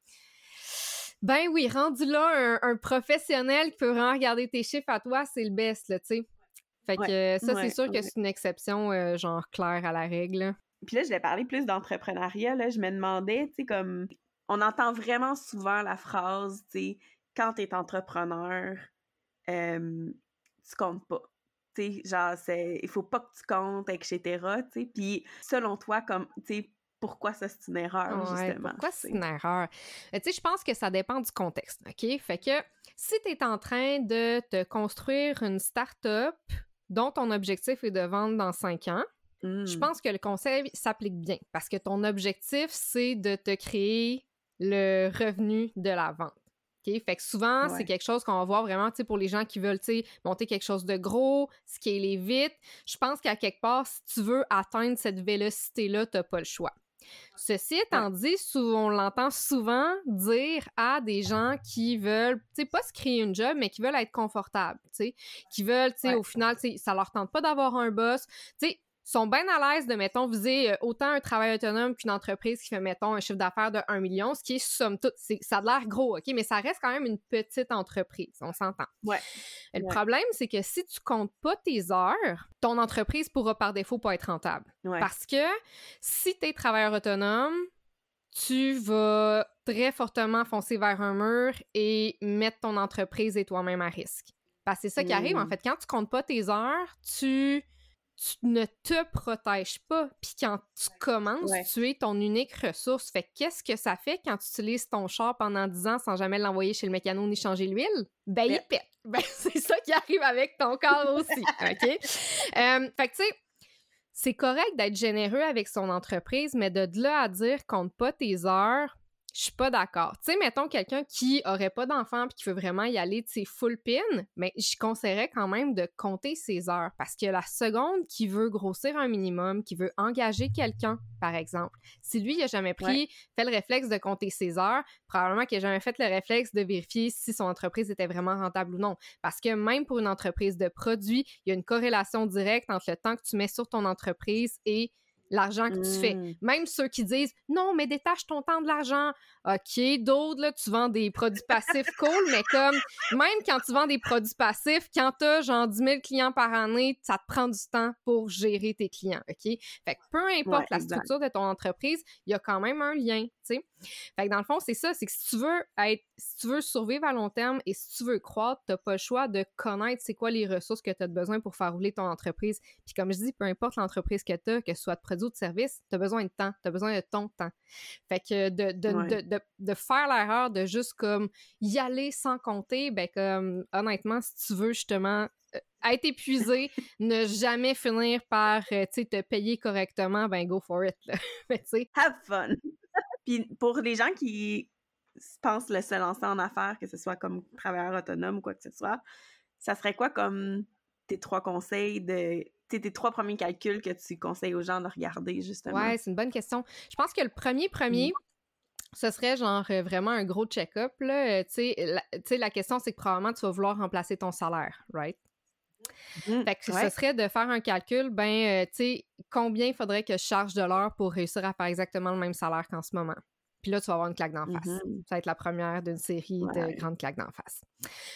ben oui, rendu là un, professionnel qui peut vraiment regarder tes chiffres à toi, c'est le best là, tu sais. Fait que ça c'est sûr que c'est une exception euh, genre claire à la règle. Puis là, je vais parler plus d'entrepreneuriat. Là, je me demandais, tu sais, comme on entend vraiment souvent la phrase, tu sais, quand t'es entrepreneur, tu comptes pas. Tu sais, genre, c'est, il faut pas que tu comptes, etc., tu sais. Puis, selon toi, comme, tu sais, pourquoi ça, c'est une erreur, justement? Pourquoi c'est une erreur? Euh, tu sais, je pense que ça dépend du contexte, OK? Fait que si tu es en train de te construire une start-up dont ton objectif est de vendre dans cinq ans, je mmh. pense que le conseil s'applique bien parce que ton objectif, c'est de te créer le revenu de la vente. Fait que souvent, c'est quelque chose qu'on va voir vraiment pour les gens qui veulent monter quelque chose de gros, scaler vite. Je pense qu'à quelque part, si tu veux atteindre cette vélocité-là, tu n'as pas le choix. Ceci étant dit, on l'entend souvent dire à des gens qui veulent, tu sais, pas se créer une job, mais qui veulent être confortables, tu sais, qui veulent, tu sais, au final, tu sais, ça leur tente pas d'avoir un boss. Tu sais, sont bien à l'aise de, mettons, viser euh, autant un travail autonome qu'une entreprise qui fait, mettons, un chiffre d'affaires de 1 million, ce qui est somme toute, ça a l'air gros, OK, mais ça reste quand même une petite entreprise, on s'entend. Ouais. Le problème, c'est que si tu comptes pas tes heures, ton entreprise pourra par défaut pas être rentable. Parce que si tu es travailleur autonome, tu vas très fortement foncer vers un mur et mettre ton entreprise et toi-même à risque. Parce que c'est ça qui arrive, en mmh. fait. Quand tu comptes pas tes heures, tu tu ne te protèges pas. Puis quand tu commences, tu es ton unique ressource. Fait qu'est-ce que ça fait quand tu utilises ton char pendant 10 ans sans jamais l'envoyer chez le mécano ni changer l'huile? Ben, il pète. <laughs> Ben, c'est ça qui arrive avec ton corps aussi, <laughs> OK? Euh, fait que, tu sais, c'est correct d'être généreux avec son entreprise, mais de là à dire compte pas tes heures, je suis pas d'accord. Tu sais, mettons quelqu'un qui aurait pas d'enfant puis qui veut vraiment y aller, tu sais, full pin, mais je conseillerais quand même de compter ses heures parce que la seconde qui veut grossir un minimum, qui veut engager quelqu'un, par exemple, si lui, il a jamais pris, fait le réflexe de compter ses heures, probablement qu'il a jamais fait le réflexe de vérifier si son entreprise était vraiment rentable ou non. Parce que même pour une entreprise de produits, il y a une corrélation directe entre le temps que tu mets sur ton entreprise et l'argent que tu fais. Mmh. Même ceux qui disent non, mais détache ton temps de l'argent. OK, d'autres, là, tu vends des produits passifs <laughs> cool, mais comme même quand tu vends des produits passifs, quand tu as genre 10 000 clients par année, ça te prend du temps pour gérer tes clients. OK? Fait que peu importe la structure de ton entreprise, il y a quand même un lien. Sais. Fait que dans le fond, c'est ça, c'est que si tu veux être, si tu veux survivre à long terme et si tu veux croître, t'as pas le choix de connaître c'est quoi les ressources que tu as besoin pour faire rouler ton entreprise. Puis comme je dis, peu importe l'entreprise que tu as, que ce soit de produit ou de service, tu as besoin de temps, tu as besoin de ton temps. Fait que de, de, de, de, faire l'erreur de juste comme y aller sans compter, ben comme honnêtement, si tu veux justement euh, être épuisé, <laughs> ne jamais finir par euh, te payer correctement, ben go for it. Là. <laughs> Have fun! Puis pour les gens qui pensent le se lancer en affaires, que ce soit comme travailleur autonome ou quoi que ce soit, ça serait quoi comme tes trois conseils de tes trois premiers calculs que tu conseilles aux gens de regarder justement? Ouais, c'est une bonne question. Je pense que le premier premier, mmh. ce serait genre euh, vraiment un gros check-up. Tu sais, la, la question, c'est que probablement tu vas vouloir remplacer ton salaire, right? Mmh, fait que ce serait de faire un calcul, ben, euh, tu sais, combien il faudrait que je charge de l'heure pour réussir à faire exactement le même salaire qu'en ce moment. Puis là, tu vas avoir une claque d'en face. Mmh ça va être la première d'une série de grandes claques d'en face.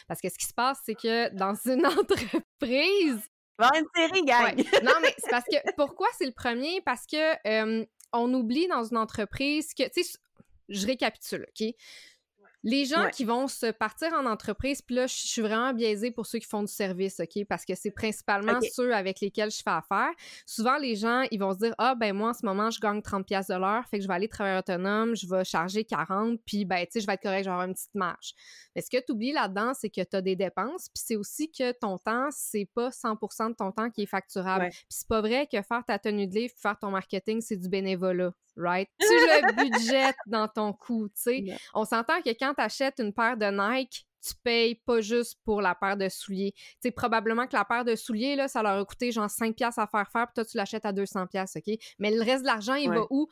Parce que ce qui se passe, c'est que dans une <laughs> entreprise. Va une série, gang! Non, mais c'est parce que. <laughs> Pourquoi c'est le premier? Parce que on oublie dans une entreprise que. Tu sais, je récapitule, OK? Les gens qui vont se partir en entreprise, puis là, je suis vraiment biaisée pour ceux qui font du service, OK? Parce que c'est principalement ceux avec lesquels je fais affaire. Souvent, les gens, ils vont se dire, ah, ben moi, en ce moment, je gagne 30 pièces de l'heure, fait que je vais aller travailler autonome, je vais charger 40, puis ben, tu sais, je vais être correct, je vais avoir une petite marge. Mais ce que tu oublies là-dedans, c'est que tu as des dépenses, puis c'est aussi que ton temps, c'est pas 100 de ton temps qui est facturable. Puis c'est pas vrai que faire ta tenue de livre, faire ton marketing, c'est du bénévolat right? Tu le <laughs> budget dans ton coût, tu sais. On s'entend que quand tu achètes une paire de Nike, tu payes pas juste pour la paire de souliers. Tu sais, probablement que la paire de souliers, là, ça leur a coûté genre 5 pièces à faire faire, puis toi, tu l'achètes à 200 pièces, OK? Mais le reste de l'argent, il va où?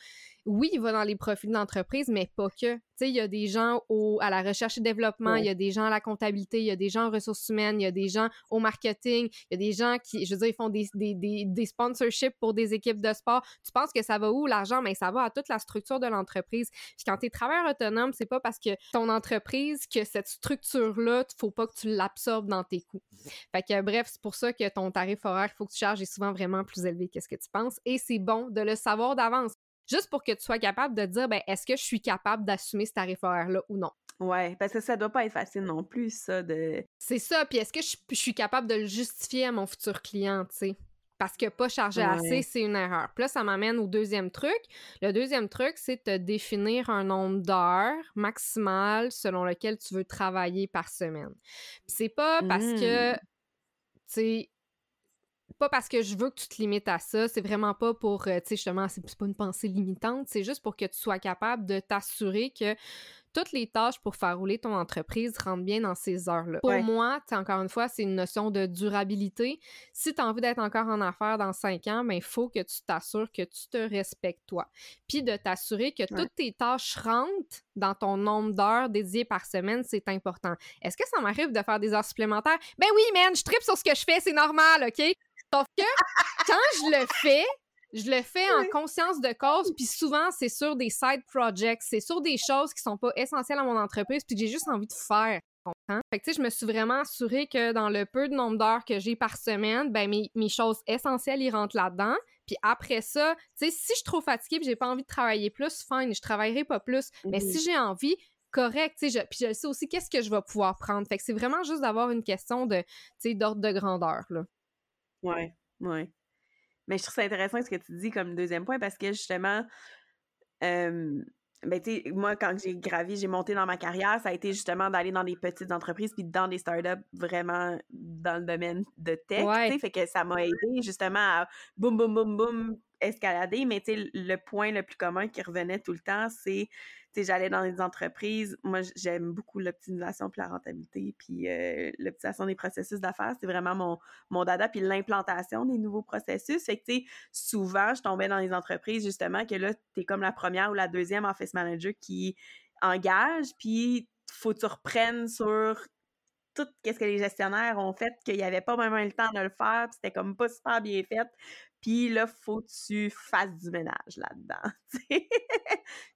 Oui, il va dans les profils d'entreprise, mais pas que. Tu sais, il y a des gens au, à la recherche et développement, il y a des gens à la comptabilité, il y a des gens en ressources humaines, il y a des gens au marketing, il y a des gens qui, je veux dire, ils font des, des, des, des sponsorships pour des équipes de sport. Tu penses que ça va où l'argent? Mais ça va à toute la structure de l'entreprise. Puis quand tu es travailleur autonome, c'est pas parce que ton entreprise que cette structure-là, il faut pas que tu l'absorbes dans tes coûts. Fait que bref, c'est pour ça que ton tarif horaire, il faut que tu charges est souvent vraiment plus élevé que ce que tu penses. Et c'est bon de le savoir d'avance juste pour que tu sois capable de dire, ben, est-ce que je suis capable d'assumer ce tarif horaire-là ou non? Ouais, parce que ça doit pas être facile non plus, ça, de... C'est ça, puis est-ce que je, suis capable de le justifier à mon futur client, tu sais? Parce que pas charger assez, c'est une erreur. Puis là, ça m'amène au deuxième truc. Le deuxième truc, c'est de définir un nombre d'heures maximal selon lequel tu veux travailler par semaine. Puis c'est pas parce que, mmh. tu sais, pas parce que je veux que tu te limites à ça, c'est vraiment pas pour, euh, tu sais, justement, c'est pas une pensée limitante, c'est juste pour que tu sois capable de t'assurer que toutes les tâches pour faire rouler ton entreprise rentrent bien dans ces heures-là. Pour moi, encore une fois, c'est une notion de durabilité. Si tu as envie d'être encore en affaires dans cinq ans, il ben, faut que tu t'assures que tu te respectes toi. Puis de t'assurer que toutes tes tâches rentrent dans ton nombre d'heures dédiées par semaine, c'est important. Est-ce que ça m'arrive de faire des heures supplémentaires? Ben oui, man, je tripe sur ce que je fais, c'est normal, OK? Sauf que quand je le fais, je le fais en conscience de cause, puis souvent, c'est sur des side projects, c'est sur des choses qui sont pas essentielles à mon entreprise, puis que j'ai juste envie de faire. Fait que, je me suis vraiment assurée que dans le peu de nombre d'heures que j'ai par semaine, ben, mes, mes choses essentielles, ils rentrent là-dedans. Puis après ça, tu sais, si je suis trop fatiguée et j'ai pas envie de travailler plus, fine, je travaillerai pas plus. Mais si j'ai envie, correct, tu sais, puis je sais aussi qu'est-ce que je vais pouvoir prendre. Fait que c'est vraiment juste d'avoir une question de, tu sais, d'ordre de grandeur, là. Ouais, ouais. Mais je trouve ça intéressant ce que tu dis comme deuxième point parce que justement, ben, tu sais, moi, quand j'ai gravi, j'ai monté dans ma carrière, ça a été justement d'aller dans des petites entreprises puis dans des startups vraiment dans le domaine de tech, tu sais, fait que ça m'a aidé justement à boum, boum, boum, boum, escalader. Mais tu sais, le point le plus commun qui revenait tout le temps, c'est j'allais dans des entreprises. Moi, j'aime beaucoup l'optimisation puis la rentabilité, puis euh, l'optimisation des processus d'affaires. C'est vraiment mon, mon dada, puis l'implantation des nouveaux processus. Fait que, tu sais, souvent, je tombais dans des entreprises, justement, que là, tu es comme la première ou la deuxième office manager qui engage, puis faut que tu reprennes sur tout ce que les gestionnaire ont fait, qu'il n'y avait pas vraiment le temps de le faire, puis c'était comme pas super bien fait. Puis là, faut que tu fasses du ménage là-dedans. <laughs>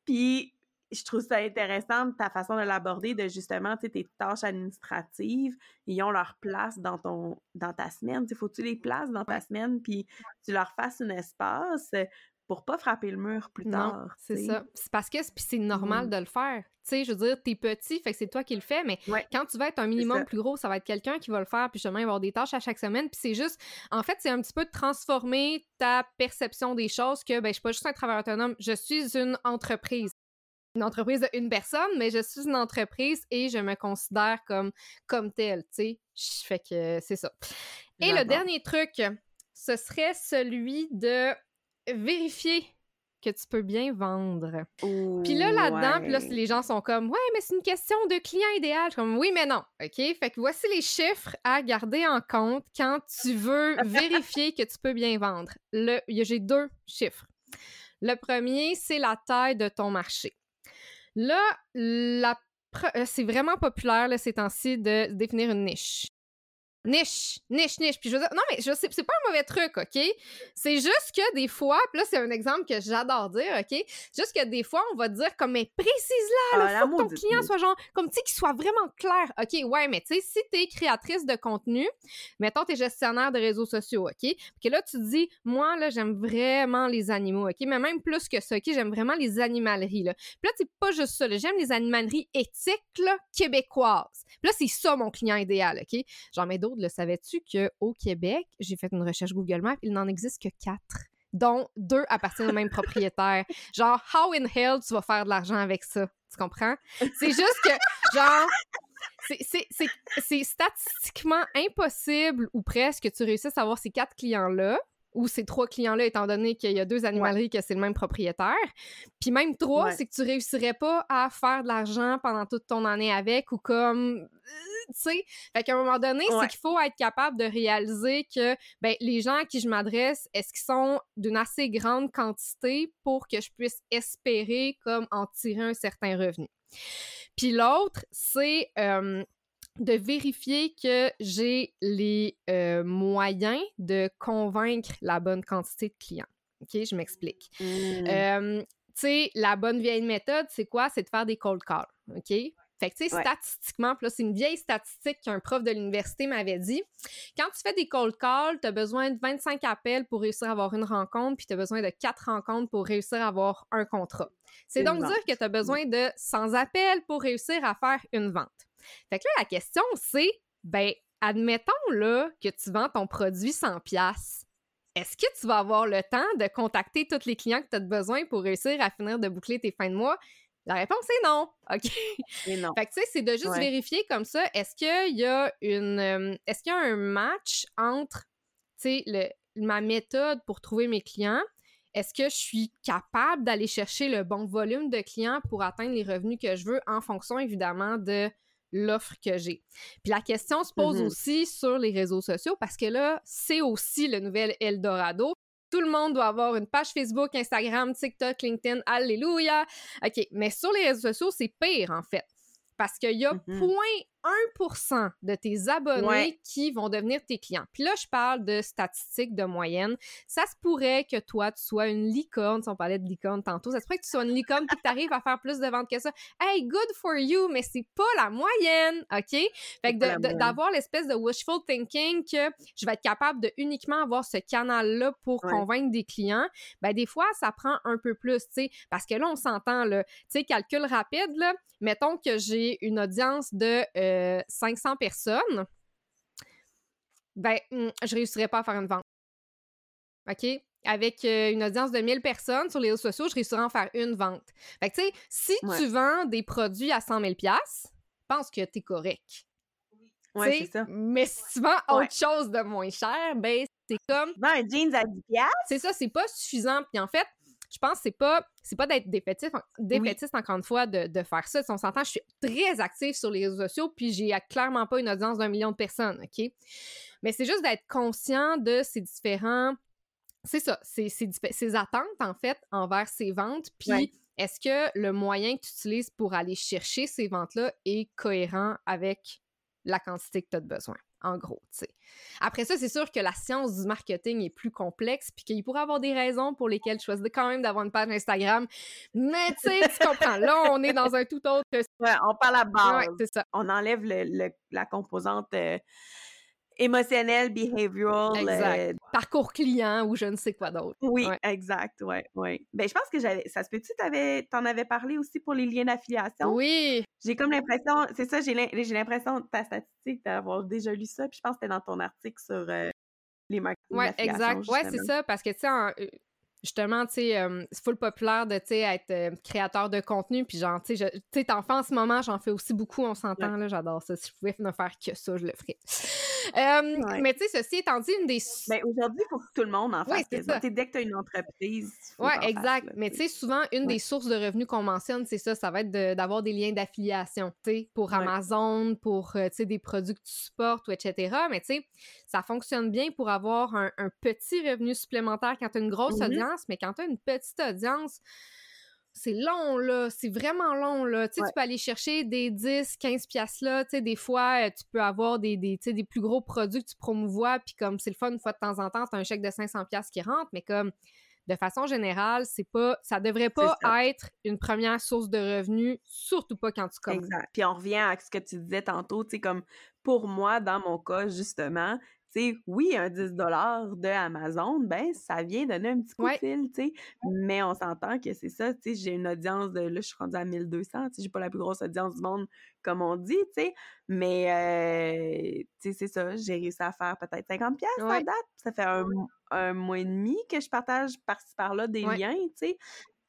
puis je trouve ça intéressant ta façon de l'aborder, de justement, tu sais, tes tâches administratives, ils ont leur place dans ton dans ta semaine. Il faut que tu les places dans ta semaine, puis tu leur fasses un espace pour pas frapper le mur plus tard. C'est ça. C'est parce que c'est normal mmh. de le faire. Tu sais, je veux dire, t'es petit, fait que c'est toi qui le fais, mais quand tu vas être un minimum plus gros, ça va être quelqu'un qui va le faire, puis justement, il va avoir des tâches à chaque semaine, puis c'est juste, en fait, c'est un petit peu de transformer ta perception des choses que, ben, je suis pas juste un travailleur autonome, je suis une entreprise une entreprise de une personne, mais je suis une entreprise et je me considère comme, comme telle, tu sais. Fait que c'est ça. Et le dernier truc, ce serait celui de vérifier que tu peux bien vendre. puis là, là-dedans, là, les gens sont comme, ouais, mais c'est une question de client idéal. Je suis comme, oui, mais non. OK? Fait que voici les chiffres à garder en compte quand tu veux <laughs> vérifier que tu peux bien vendre. J'ai deux chiffres. Le premier, c'est la taille de ton marché. Là, euh, c'est vraiment populaire là, ces temps-ci de définir une niche niche, niche, niche. Puis je veux dire, non, mais je sais, c'est pas un mauvais truc, OK? C'est juste que des fois, puis là, c'est un exemple que j'adore dire, OK? Juste que des fois, on va dire comme, mais précise-la, là, ah, faut que ton client soit genre, comme, tu sais, qu'il soit vraiment clair. OK, ouais, mais tu sais, si t'es créatrice de contenu, mettons, t'es gestionnaire de réseaux sociaux, OK? Puis là, tu dis, moi, là, j'aime vraiment les animaux, OK? Mais même plus que ça, OK? J'aime vraiment les animaleries, là. Puis là, c'est pas juste ça, j'aime les animaleries éthiques, là, québécoises. Puis là, c'est ça mon client idéal, OK? J'en mets d'autres le savais-tu qu'au Québec, j'ai fait une recherche Google Maps, il n'en existe que quatre dont deux appartiennent au même propriétaire. <laughs> Genre, how in hell tu vas faire de l'argent avec ça? Tu comprends? C'est juste que, <laughs> genre, c'est statistiquement impossible ou presque que tu réussisses à avoir ces quatre clients-là ou ces trois clients-là, étant donné qu'il y a deux animaleries que c'est le même propriétaire. Puis même trois, c'est que tu réussirais pas à faire de l'argent pendant toute ton année avec ou comme tu sais. Fait qu'à un moment donné, c'est qu'il faut être capable de réaliser que ben, les gens à qui je m'adresse, est-ce qu'ils sont d'une assez grande quantité pour que je puisse espérer comme en tirer un certain revenu? Puis l'autre, c'est de vérifier que j'ai les euh, moyens de convaincre la bonne quantité de clients. OK, je m'explique. Mmh. tu sais, la bonne vieille méthode, c'est quoi? C'est de faire des cold calls. OK? Fait que, tu sais, statistiquement, là, c'est une vieille statistique qu'un prof de l'université m'avait dit. Quand tu fais des cold calls, tu as besoin de 25 appels pour réussir à avoir une rencontre, puis tu as besoin de 4 rencontres pour réussir à avoir un contrat. C'est donc dire que tu as besoin de 100 appels pour réussir à faire une vente. Fait que là, la question, c'est, ben, admettons, là, que tu vends ton produit 100 pièces. Est-ce que tu vas avoir le temps de contacter tous les clients que tu as besoin pour réussir à finir de boucler tes fins de mois? La réponse est non. <laughs> OK? non. Fait que tu sais, c'est de juste vérifier comme ça, est-ce qu'il y a une. Euh, est-ce qu'il y a un match entre, tu sais, ma méthode pour trouver mes clients? Est-ce que je suis capable d'aller chercher le bon volume de clients pour atteindre les revenus que je veux en fonction, évidemment, de l'offre que j'ai. Puis la question se pose mm-hmm. aussi sur les réseaux sociaux parce que là, c'est aussi le nouvel Eldorado. Tout le monde doit avoir une page Facebook, Instagram, TikTok, LinkedIn, alléluia. OK, mais sur les réseaux sociaux, c'est pire en fait. Parce qu'il y a mm-hmm. point 1% de tes abonnés qui vont devenir tes clients. Puis là, je parle de statistiques de moyenne. Ça se pourrait que toi, tu sois une licorne, si on parlait de licorne tantôt, ça se pourrait que tu sois une licorne et que tu arrives à faire plus de ventes que ça. Hey, good for you, mais c'est pas la moyenne, OK? Fait que d'avoir l'espèce de wishful thinking que je vais être capable de uniquement avoir ce canal-là pour convaincre des clients, ben des fois, ça prend un peu plus, tu sais, parce que là, on s'entend, là, tu sais, calcul rapide, là, mettons que j'ai une audience de... Euh, 500 personnes, ben, hmm, je réussirais pas à faire une vente. OK? Avec euh, une audience de 1000 personnes sur les réseaux sociaux, je réussirais à en faire une vente. Fait que, tu sais, si tu vends des produits à 100 000 pense que tu es correct. Ouais, c'est ça. Mais si tu vends autre chose de moins cher, ben, c'est comme. Tu vends un jeans à 10 C'est ça, c'est pas suffisant. Puis en fait, je pense que c'est pas c'est pas d'être défaitiste, défaitiste encore une fois de, de faire ça. Si on s'entend, je suis très active sur les réseaux sociaux, puis j'ai clairement pas une audience d'un million de personnes, OK? Mais c'est juste d'être conscient de ces différents. C'est ça, ces, ces, attentes, en fait, envers ces ventes. Puis est-ce que le moyen que tu utilises pour aller chercher ces ventes-là est cohérent avec la quantité que tu as besoin? En gros, tu sais. Après ça, c'est sûr que la science du marketing est plus complexe, puis qu'il pourrait avoir des raisons pour lesquelles tu choisis quand même d'avoir une page Instagram, mais tu sais, tu comprends, là, on est dans un tout autre... Ouais, on parle à base. c'est ça. On enlève le, la composante... Euh, émotionnel, behavioral. Exact. Parcours client ou je ne sais quoi d'autre. Oui, exact, ouais, ouais. Ben, je pense que j'avais, ça se peut-tu, t'en avais parlé aussi pour les liens d'affiliation? Oui. J'ai comme l'impression, c'est ça, j'ai l'impression, ta statistique, d'avoir déjà lu ça, puis je pense que c'était dans ton article sur les marketing Ouais, exact. Ouais, c'est ça, parce que, tu sais, justement, tu sais, c'est full populaire de, tu sais, être créateur de contenu, puis genre, tu sais, tu t'en fais en ce moment, j'en fais aussi beaucoup, on s'entend, là, j'adore ça. Si je pouvais ne faire que ça, je le ferais. Mais tu sais, ceci étant dit, une des... Ben, aujourd'hui, il faut que tout le monde en fasse. Ouais, dès que tu as une entreprise, Oui, exact. Mais tu sais, souvent, une des sources de revenus qu'on mentionne, c'est ça, ça va être d'avoir des liens d'affiliation, tu sais, pour Amazon, pour, tu sais, des produits que tu supportes, ou etc. Mais tu sais, ça fonctionne bien pour avoir un, petit revenu supplémentaire quand tu as une grosse mm-hmm. audience, mais quand tu as une petite audience, c'est long, là. C'est vraiment long, là. Tu sais, tu peux aller chercher des 10, 15 piastres, là. Tu sais, des fois, euh, tu peux avoir des, des, des plus gros produits que tu promouvois, puis comme c'est le fun, une fois de temps en temps, c'est un chèque de 500 piastres qui rentre, mais comme de façon générale, c'est pas, ça devrait pas être une première source de revenus, surtout pas quand tu commences. Exact. Puis on revient à ce que tu disais tantôt, tu sais, comme pour moi, dans mon cas, justement, sais, oui, un 10 de Amazon, ben, ça vient donner un petit coup de fil, tu sais. Mais on s'entend que c'est ça, tu sais, j'ai une audience de, là, je suis rendue à 1200, tu sais, j'ai pas la plus grosse audience du monde, comme on dit, tu sais. Mais, euh, tu sais, c'est ça, j'ai réussi à faire peut-être 50 pièces à date. Ça fait un, mois et demi que je partage par-ci par-là des liens, tu sais.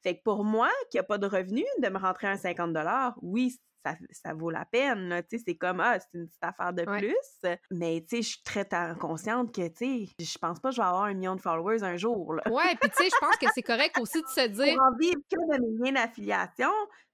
Fait que pour moi, qui a pas de revenus, de me rentrer un 50 oui, ça, vaut la peine. Tu sais, c'est comme, ah, c'est une petite affaire de plus. Mais, tu sais, je suis très consciente que, tu sais, je pense pas que je vais avoir un million de followers un jour. Là. Ouais, puis, tu sais, je pense que c'est correct aussi de se dire. Pour en vivre que de mes liens d'affiliation,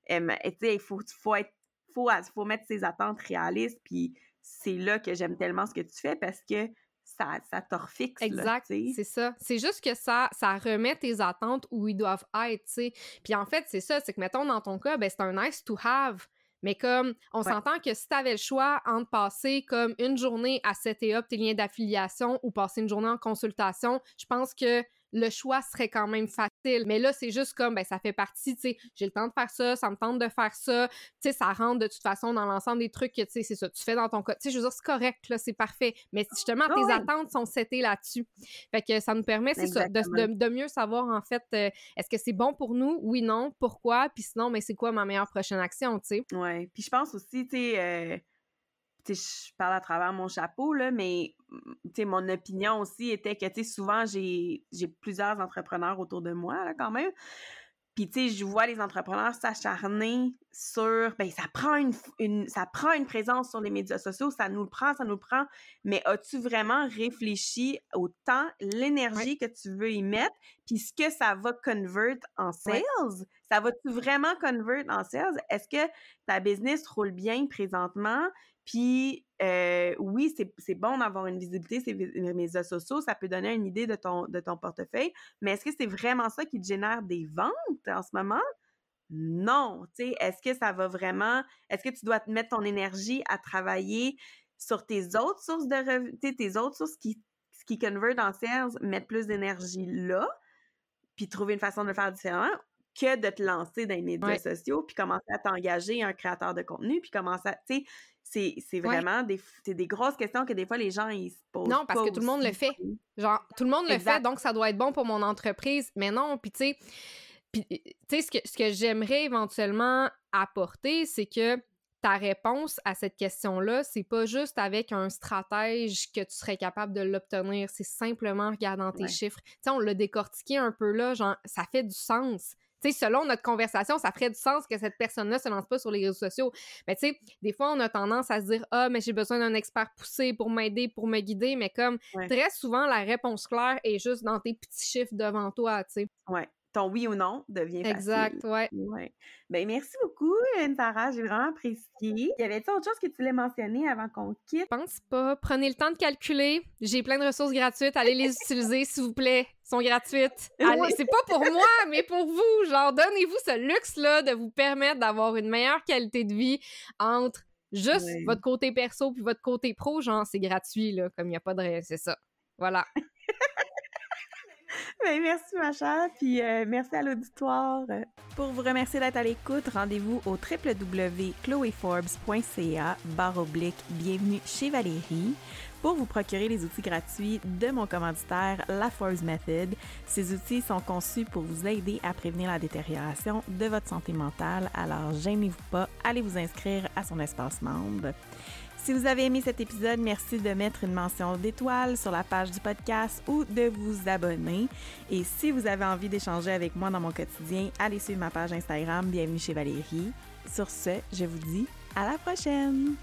tu sais, il faut, faut, être, faut, faut mettre ses attentes réalistes. Puis, c'est là que j'aime tellement ce que tu fais parce que ça, ça fixe. Exact, c'est ça. C'est juste que ça, ça remet tes attentes où ils doivent être, tu sais. Puis en fait, c'est ça, c'est que, mettons, dans ton cas, ben, c'est un nice to have. Mais comme, on s'entend que si tu avais le choix entre passer comme une journée à setter up tes liens d'affiliation ou passer une journée en consultation, je pense que le choix serait quand même facile. Mais là, c'est juste comme, ben, ça fait partie, tu sais, j'ai le temps de faire ça, ça me tente de faire ça, tu sais, ça rentre de toute façon dans l'ensemble des trucs que, tu sais, c'est ça, tu fais dans ton cas. Tu sais, je veux dire, c'est correct, là, c'est parfait. Mais justement, ah tes attentes sont setées là-dessus. Fait que ça nous permet, c'est ça, de, mieux savoir, en fait, euh, est-ce que c'est bon pour nous? Oui, non, pourquoi? Puis sinon, mais c'est quoi ma meilleure prochaine action, tu sais? Ouais. Puis je pense aussi, tu sais, euh, je parle à travers mon chapeau, là, mais mm, mon opinion aussi était que souvent, j'ai plusieurs entrepreneurs autour de moi, là, quand même. Puis, tu sais, je vois les entrepreneurs s'acharner sur, ben, ça prend une, ça prend une présence sur les médias sociaux, ça nous le prend, ça nous le prend. Mais as-tu vraiment réfléchi au temps, l'énergie que tu veux y mettre, puis ce que ça va convert en sales? Ça va-tu vraiment convert en sales? Est-ce que ta business roule bien présentement? Puis euh, oui, c'est bon d'avoir une visibilité sur les médias sociaux, ça peut donner une idée de ton, de ton portefeuille, mais est-ce que c'est vraiment ça qui te génère des ventes en ce moment? Non, tu sais, est-ce que ça va vraiment, est-ce que tu dois te mettre ton énergie à travailler sur tes autres sources de revenus, tes autres sources qui, qui convertent en sales, mettre plus d'énergie là, puis trouver une façon de le faire différemment, que de te lancer dans les médias sociaux, puis commencer à t'engager un créateur de contenu, puis commencer à, tu sais, c'est vraiment des, des grosses questions que des fois les gens ils se posent. Non, parce que tout le monde le fait. Genre, tout le monde le fait, donc ça doit être bon pour mon entreprise. Mais non, puis tu sais, ce que, ce que j'aimerais éventuellement apporter, c'est que ta réponse à cette question-là, c'est pas juste avec un stratège que tu serais capable de l'obtenir, c'est simplement en regardant tes chiffres. Tu sais, on l'a décortiqué un peu là, genre, ça fait du sens selon notre conversation, ça ferait du sens que cette personne-là se lance pas sur les réseaux sociaux. Mais tu sais, des fois, on a tendance à se dire Ah, mais j'ai besoin d'un expert poussé pour m'aider, pour me guider. Mais comme très souvent, la réponse claire est juste dans tes petits chiffres devant toi, tu sais. Ouais ton oui ou non devient facile. Exact, ouais. ouais. Ben, merci beaucoup, Sarah. J'ai vraiment apprécié. Y avait-il autre chose que tu voulais mentionner avant qu'on quitte? Je pense pas. Prenez le temps de calculer. J'ai plein de ressources gratuites. Allez les utiliser, s'il vous plaît. Elles sont gratuites. Allez, c'est pas pour moi, mais pour vous. Genre, donnez-vous ce luxe-là de vous permettre d'avoir une meilleure qualité de vie entre juste votre côté perso puis votre côté pro. Genre, c'est gratuit, là, comme il n'y a pas de... C'est ça. Voilà. <laughs> Ben, merci, ma chère, puis euh, merci à l'auditoire. Pour vous remercier d'être à l'écoute, rendez-vous au www.chloeforbes.ca bienvenue chez Valérie. pour vous procurer les outils gratuits de mon commanditaire, La Force Method. Ces outils sont conçus pour vous aider à prévenir la détérioration de votre santé mentale, alors gênez-vous pas, allez vous inscrire à son espace membre. Si vous avez aimé cet épisode, merci de mettre une mention d'étoile sur la page du podcast ou de vous abonner. Et si vous avez envie d'échanger avec moi dans mon quotidien, allez suivre ma page Instagram Bienvenue chez Valérie. Sur ce, je vous dis à la prochaine!